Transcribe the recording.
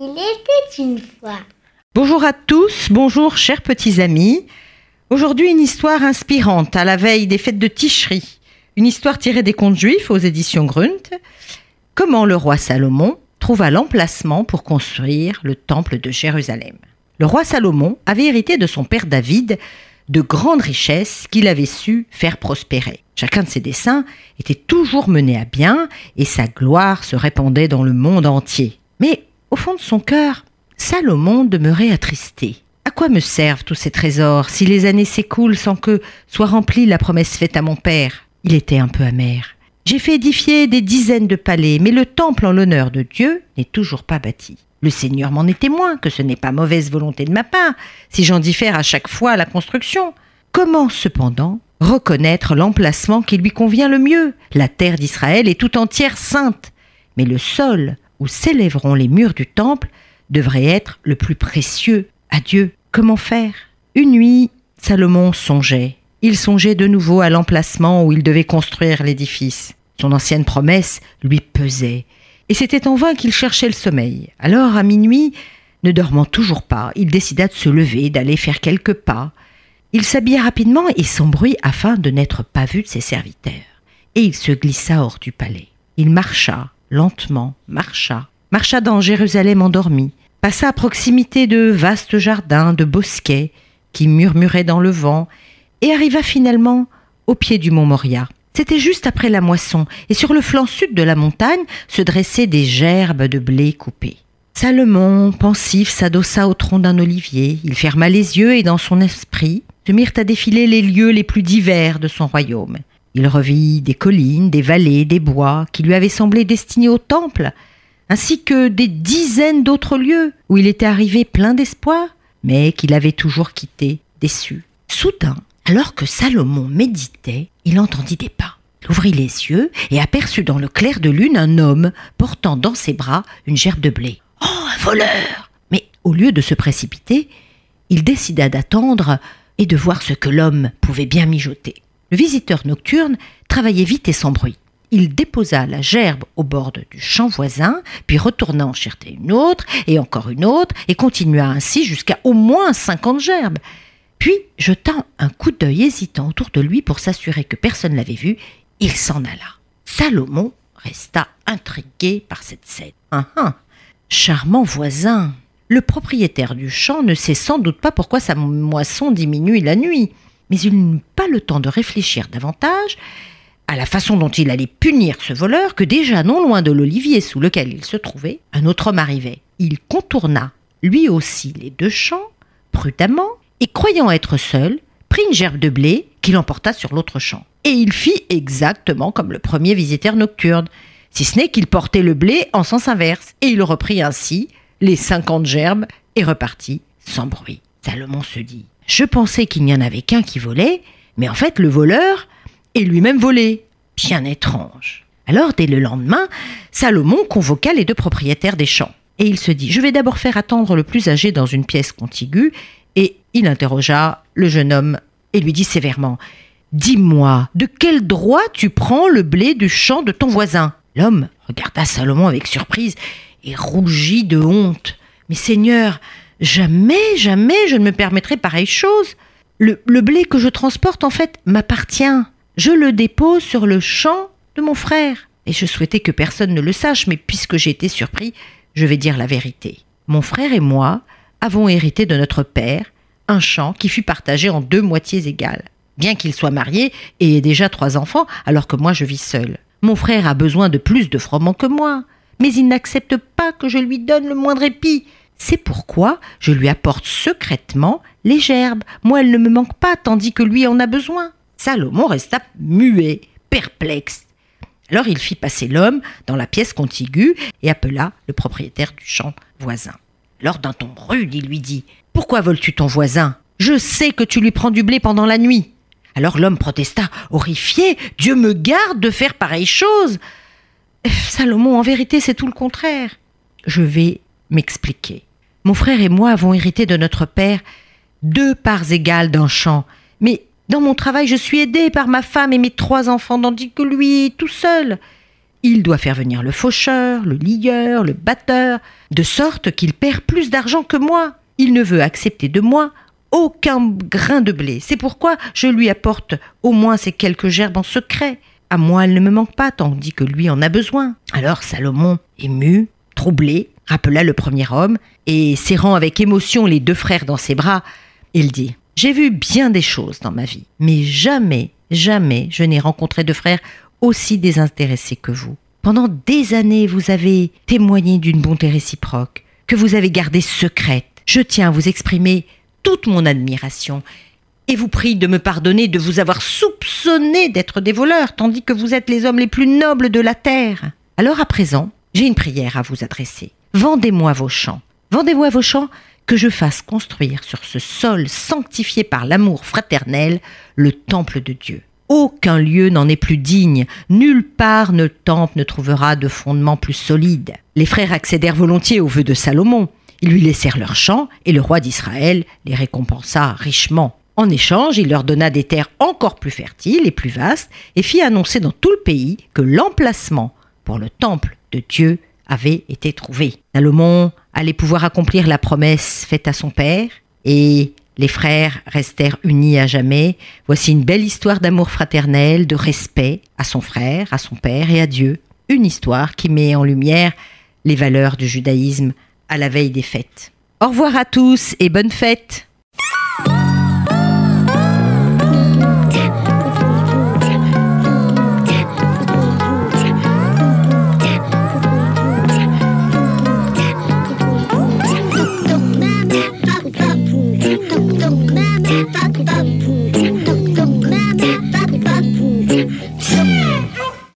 Il était une fois. Bonjour à tous, bonjour chers petits amis. Aujourd'hui une histoire inspirante à la veille des fêtes de Ticherie. Une histoire tirée des contes juifs aux éditions Grunt. Comment le roi Salomon trouva l'emplacement pour construire le temple de Jérusalem. Le roi Salomon avait hérité de son père David de grandes richesses qu'il avait su faire prospérer. Chacun de ses dessins était toujours mené à bien et sa gloire se répandait dans le monde entier. Mais au fond de son cœur, Salomon demeurait attristé. À quoi me servent tous ces trésors si les années s'écoulent sans que soit remplie la promesse faite à mon père? Il était un peu amer. J'ai fait édifier des dizaines de palais, mais le temple en l'honneur de Dieu n'est toujours pas bâti. Le Seigneur m'en est témoin que ce n'est pas mauvaise volonté de ma part, si j'en diffère à chaque fois la construction. Comment cependant reconnaître l'emplacement qui lui convient le mieux? La terre d'Israël est tout entière sainte, mais le sol où s'élèveront les murs du temple devrait être le plus précieux à Dieu. Comment faire? Une nuit, Salomon songeait. Il songeait de nouveau à l'emplacement où il devait construire l'édifice. Son ancienne promesse lui pesait, et c'était en vain qu'il cherchait le sommeil. Alors, à minuit, ne dormant toujours pas, il décida de se lever, d'aller faire quelques pas. Il s'habilla rapidement et sans bruit afin de n'être pas vu de ses serviteurs. Et il se glissa hors du palais. Il marcha, lentement, marcha, marcha dans Jérusalem endormi, passa à proximité de vastes jardins, de bosquets qui murmuraient dans le vent, et arriva finalement au pied du mont Moria. C'était juste après la moisson, et sur le flanc sud de la montagne se dressaient des gerbes de blé coupées. Salomon, pensif, s'adossa au tronc d'un olivier. Il ferma les yeux et dans son esprit se mirent à défiler les lieux les plus divers de son royaume. Il revit des collines, des vallées, des bois qui lui avaient semblé destinés au temple, ainsi que des dizaines d'autres lieux où il était arrivé plein d'espoir, mais qu'il avait toujours quitté, déçu. Soudain, alors que Salomon méditait, il entendit des pas. Il ouvrit les yeux et aperçut dans le clair de lune un homme portant dans ses bras une gerbe de blé. Oh, un voleur Mais au lieu de se précipiter, il décida d'attendre et de voir ce que l'homme pouvait bien mijoter. Le visiteur nocturne travaillait vite et sans bruit. Il déposa la gerbe au bord du champ voisin, puis retourna en chercher une autre, et encore une autre, et continua ainsi jusqu'à au moins cinquante gerbes. Puis, jetant un coup d'œil hésitant autour de lui pour s'assurer que personne l'avait vu, il s'en alla. Salomon resta intrigué par cette scène. Ah, ah Charmant voisin Le propriétaire du champ ne sait sans doute pas pourquoi sa moisson diminue la nuit, mais il n'eut pas le temps de réfléchir davantage à la façon dont il allait punir ce voleur que déjà non loin de l'olivier sous lequel il se trouvait, un autre homme arrivait. Il contourna lui aussi les deux champs, prudemment, et croyant être seul, prit une gerbe de blé qu'il emporta sur l'autre champ. Et il fit exactement comme le premier visiteur nocturne, si ce n'est qu'il portait le blé en sens inverse, et il reprit ainsi les cinquante gerbes et repartit sans bruit. Salomon se dit Je pensais qu'il n'y en avait qu'un qui volait, mais en fait le voleur est lui-même volé. Bien étrange. Alors, dès le lendemain, Salomon convoqua les deux propriétaires des champs. Et il se dit Je vais d'abord faire attendre le plus âgé dans une pièce contiguë, et il interrogea le jeune homme et lui dit sévèrement Dis-moi, de quel droit tu prends le blé du champ de ton voisin? L'homme regarda Salomon avec surprise et rougit de honte. Mais Seigneur, jamais, jamais je ne me permettrai pareille chose. Le, blé que je transporte, en fait, m'appartient. Je le dépose sur le champ de mon frère. Et je souhaitais que personne ne le sache, mais puisque j'ai été surpris, je vais dire la vérité. Mon frère et moi avons hérité de notre père un champ qui fut partagé en deux moitiés égales. Bien qu'il soit marié et ait déjà trois enfants, alors que moi je vis seul. Mon frère a besoin de plus de froment que moi, mais il n'accepte pas que je lui donne le moindre épi. C'est pourquoi je lui apporte secrètement les gerbes. Moi, elles ne me manquent pas, tandis que lui en a besoin. Salomon resta muet, perplexe. Alors il fit passer l'homme dans la pièce contiguë et appela le propriétaire du champ voisin. Lors d'un ton rude, il lui dit Pourquoi voles-tu ton voisin? Je sais que tu lui prends du blé pendant la nuit. Alors l'homme protesta, horrifié Dieu me garde de faire pareille chose. Salomon, en vérité, c'est tout le contraire. Je vais m'expliquer. Mon frère et moi avons hérité de notre père deux parts égales d'un champ, mais Dans mon travail, je suis aidé par ma femme et mes trois enfants, tandis que lui tout seul. Il doit faire venir le faucheur, le lieur, le batteur, de sorte qu'il perd plus d'argent que moi. Il ne veut accepter de moi aucun grain de blé. C'est pourquoi je lui apporte au moins ces quelques gerbes en secret. À moi, elle ne me manque pas, tandis que lui en a besoin. Alors Salomon, ému, troublé, rappela le premier homme, et serrant avec émotion les deux frères dans ses bras, il dit J'ai vu bien des choses dans ma vie, mais jamais, jamais je n'ai rencontré de frères aussi désintéressés que vous. Pendant des années, vous avez témoigné d'une bonté réciproque, que vous avez gardée secrète. Je tiens à vous exprimer toute mon admiration et vous prie de me pardonner de vous avoir soupçonné d'être des voleurs, tandis que vous êtes les hommes les plus nobles de la terre. Alors à présent, j'ai une prière à vous adresser. Vendez-moi vos champs. Vendez-moi vos champs que je fasse construire sur ce sol sanctifié par l'amour fraternel le temple de Dieu. Aucun lieu n'en est plus digne, nulle part le temple ne trouvera de fondement plus solide. Les frères accédèrent volontiers au vœu de Salomon. Ils lui laissèrent leurs champs et le roi d'Israël les récompensa richement. En échange, il leur donna des terres encore plus fertiles et plus vastes et fit annoncer dans tout le pays que l'emplacement pour le temple de Dieu avait été trouvé. Salomon allait pouvoir accomplir la promesse faite à son père et les frères restèrent unis à jamais. Voici une belle histoire d'amour fraternel, de respect à son frère, à son père et à Dieu. Une histoire qui met en lumière les valeurs du judaïsme à la veille des fêtes. Au revoir à tous et bonne fête